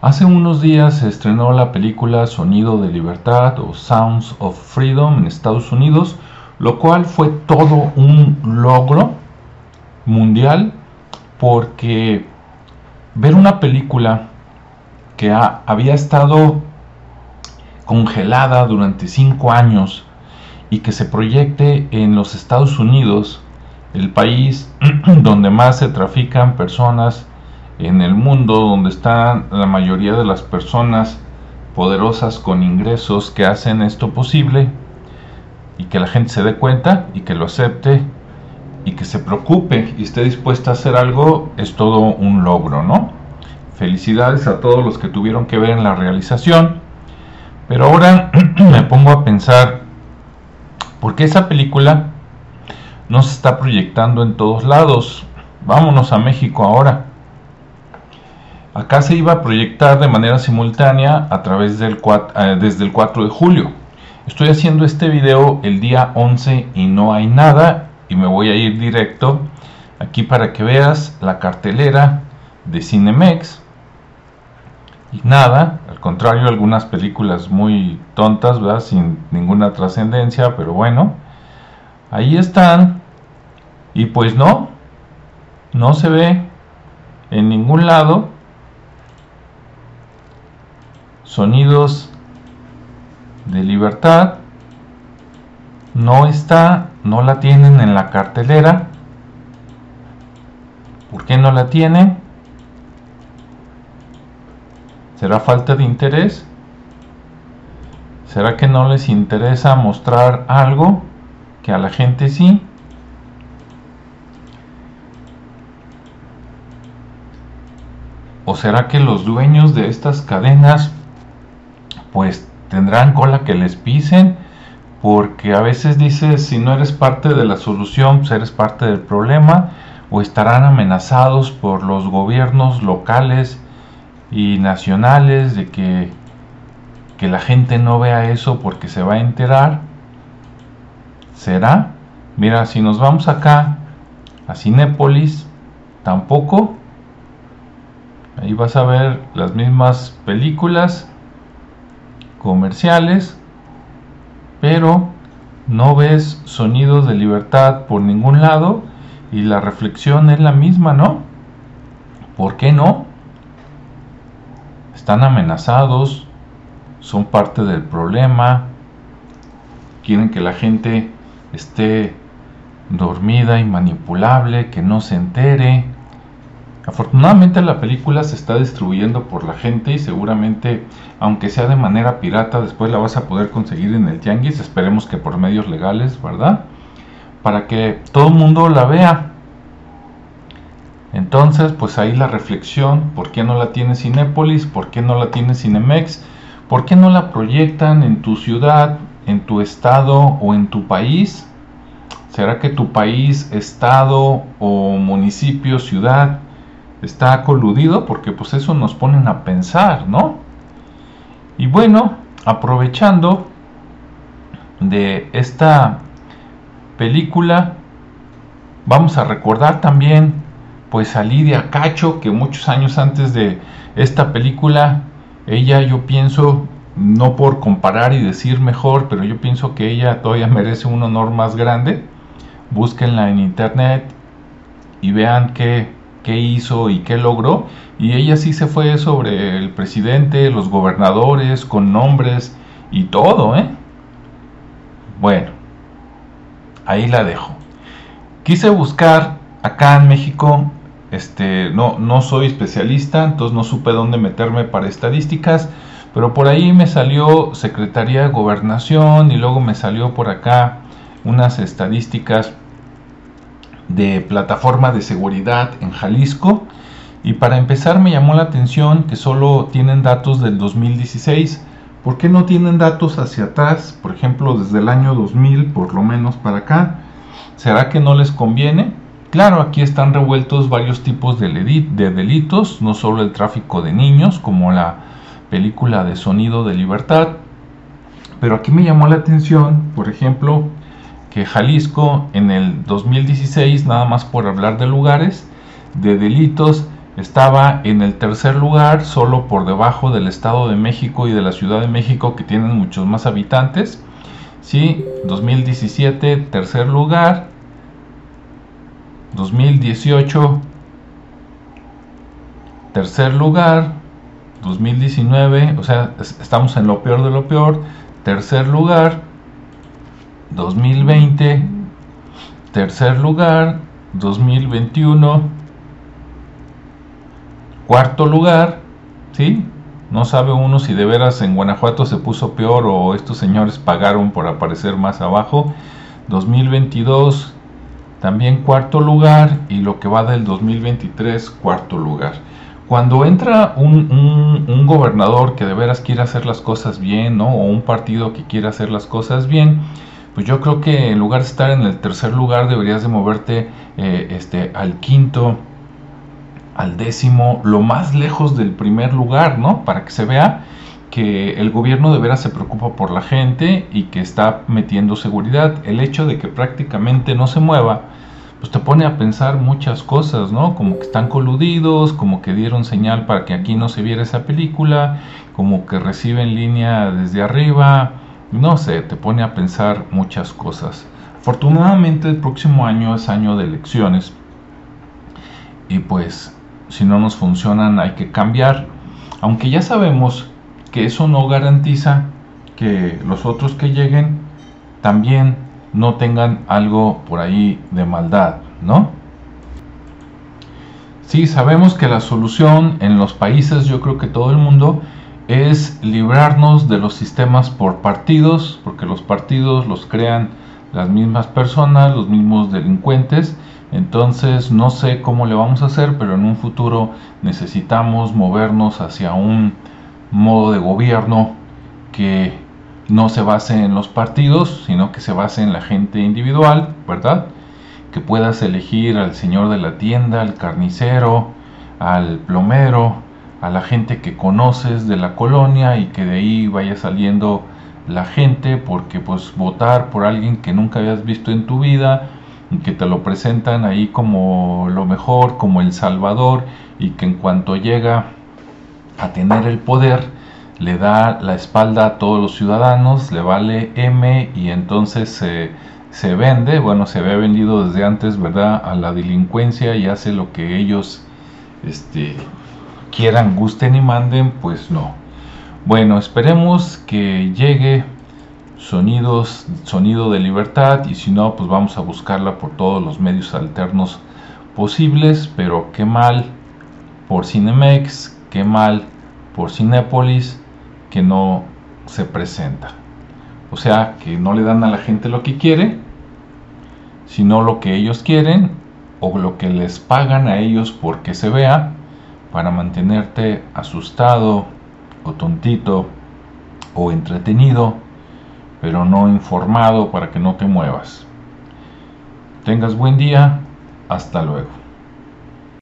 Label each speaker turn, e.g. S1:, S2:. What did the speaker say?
S1: Hace unos días se estrenó la película Sonido de Libertad o Sounds of Freedom en Estados Unidos, lo cual fue todo un logro mundial porque ver una película que había estado congelada durante cinco años y que se proyecte en los Estados Unidos, el país donde más se trafican personas en el mundo, donde están la mayoría de las personas poderosas con ingresos que hacen esto posible, y que la gente se dé cuenta y que lo acepte y que se preocupe y esté dispuesta a hacer algo, es todo un logro, ¿no? Felicidades a todos los que tuvieron que ver en la realización. Pero ahora me pongo a pensar, ¿por qué esa película no se está proyectando en todos lados? Vámonos a México ahora. Acá se iba a proyectar de manera simultánea a través del eh, desde el 4 de julio. Estoy haciendo este video el día 11 y no hay nada y me voy a ir directo aquí para que veas la cartelera de Cinemex y nada, al contrario, algunas películas muy tontas, ¿verdad? Sin ninguna trascendencia, pero bueno, ahí están. Y pues no, no se ve en ningún lado sonidos de libertad. No está, no la tienen en la cartelera. ¿Por qué no la tienen? ¿Será falta de interés? ¿Será que no les interesa mostrar algo que a la gente sí? ¿O será que los dueños de estas cadenas pues tendrán cola que les pisen? Porque a veces dices, si no eres parte de la solución, pues eres parte del problema, o estarán amenazados por los gobiernos locales y nacionales de que, que la gente no vea eso porque se va a enterar. ¿Será? Mira, si nos vamos acá a Cinépolis, tampoco. Ahí vas a ver las mismas películas comerciales, pero no ves sonidos de libertad por ningún lado y la reflexión es la misma, ¿no? ¿Por qué no? están amenazados, son parte del problema, quieren que la gente esté dormida y manipulable, que no se entere. Afortunadamente la película se está distribuyendo por la gente y seguramente, aunque sea de manera pirata, después la vas a poder conseguir en el tianguis, esperemos que por medios legales, ¿verdad? Para que todo el mundo la vea. Entonces, pues ahí la reflexión, ¿por qué no la tiene Cinépolis? ¿Por qué no la tiene Cinemex? ¿Por qué no la proyectan en tu ciudad, en tu estado o en tu país? ¿Será que tu país, estado o municipio, ciudad está coludido? Porque pues eso nos ponen a pensar, ¿no? Y bueno, aprovechando de esta película, vamos a recordar también pues a Lidia Cacho, que muchos años antes de esta película, ella yo pienso, no por comparar y decir mejor, pero yo pienso que ella todavía merece un honor más grande. Búsquenla en internet y vean qué, qué hizo y qué logró. Y ella sí se fue sobre el presidente, los gobernadores, con nombres y todo, ¿eh? Bueno, ahí la dejo. Quise buscar acá en México este, no, no soy especialista, entonces no supe dónde meterme para estadísticas, pero por ahí me salió Secretaría de Gobernación y luego me salió por acá unas estadísticas de plataforma de seguridad en Jalisco. Y para empezar me llamó la atención que solo tienen datos del 2016. ¿Por qué no tienen datos hacia atrás? Por ejemplo, desde el año 2000 por lo menos para acá. ¿Será que no les conviene? Claro, aquí están revueltos varios tipos de, delitos, no solo el tráfico de niños, como la película de Sonido de Libertad, pero aquí me llamó la atención, por ejemplo, que Jalisco en el 2016, nada más por hablar de lugares, de delitos, estaba en el tercer lugar, solo por debajo del Estado de México y de la Ciudad de México, que tienen muchos más habitantes. Sí, 2017, tercer lugar. 2018, tercer lugar. 2019, o sea, estamos en lo peor de lo peor. Tercer lugar. 2020, tercer lugar. 2021 Cuarto lugar, ¿sí? No sabe uno si de veras en Guanajuato se puso peor o estos señores pagaron por aparecer más abajo. 2022 también cuarto lugar y lo que va del 2023 cuarto lugar. Cuando entra un, gobernador que de veras quiere hacer las cosas bien, ¿no? O un partido que quiere hacer las cosas bien, pues yo creo que en lugar de estar en el tercer lugar deberías de moverte eh, este, al quinto, al décimo, lo más lejos del primer lugar, ¿no? Para que se vea que el gobierno de veras se preocupa por la gente y que está metiendo seguridad. El hecho de que prácticamente no se mueva, pues te pone a pensar muchas cosas, ¿no? Como que están coludidos, como que dieron señal para que aquí no se viera esa película, como que reciben línea desde arriba, no sé, te pone a pensar muchas cosas. Afortunadamente el próximo año es año de elecciones y pues si no nos funcionan hay que cambiar, aunque ya sabemos que eso no garantiza que los otros que lleguen también no tengan algo por ahí de maldad, ¿no? Sí, sabemos que la solución en los países, yo creo que todo el mundo, es librarnos de los sistemas por partidos, porque los partidos los crean las mismas personas, los mismos delincuentes, entonces no sé cómo le vamos a hacer, pero en un futuro necesitamos movernos hacia un modo de gobierno que no se base en los partidos, sino que se base en la gente individual, ¿verdad? Que puedas elegir al señor de la tienda, al carnicero, al plomero, a la gente que conoces de la colonia y que de ahí vaya saliendo la gente, porque pues votar por alguien que nunca habías visto en tu vida, que te lo presentan ahí como lo mejor, como el Salvador, y que en cuanto llega a tener el poder, le da la espalda a todos los ciudadanos, le vale M y entonces se, se vende, bueno, se había vendido desde antes, ¿verdad?, a la delincuencia y hace lo que ellos este, quieran, gusten y manden, pues no. Bueno, esperemos que llegue sonidos, sonido de libertad y si no, pues vamos a buscarla por todos los medios alternos posibles, pero qué mal por Cinemex, qué mal por Cinépolis que no se presenta. O sea, que no le dan a la gente lo que quiere, sino lo que ellos quieren o lo que les pagan a ellos porque se vea para mantenerte asustado o tontito o entretenido pero no informado para que no te muevas. Tengas buen día, hasta luego.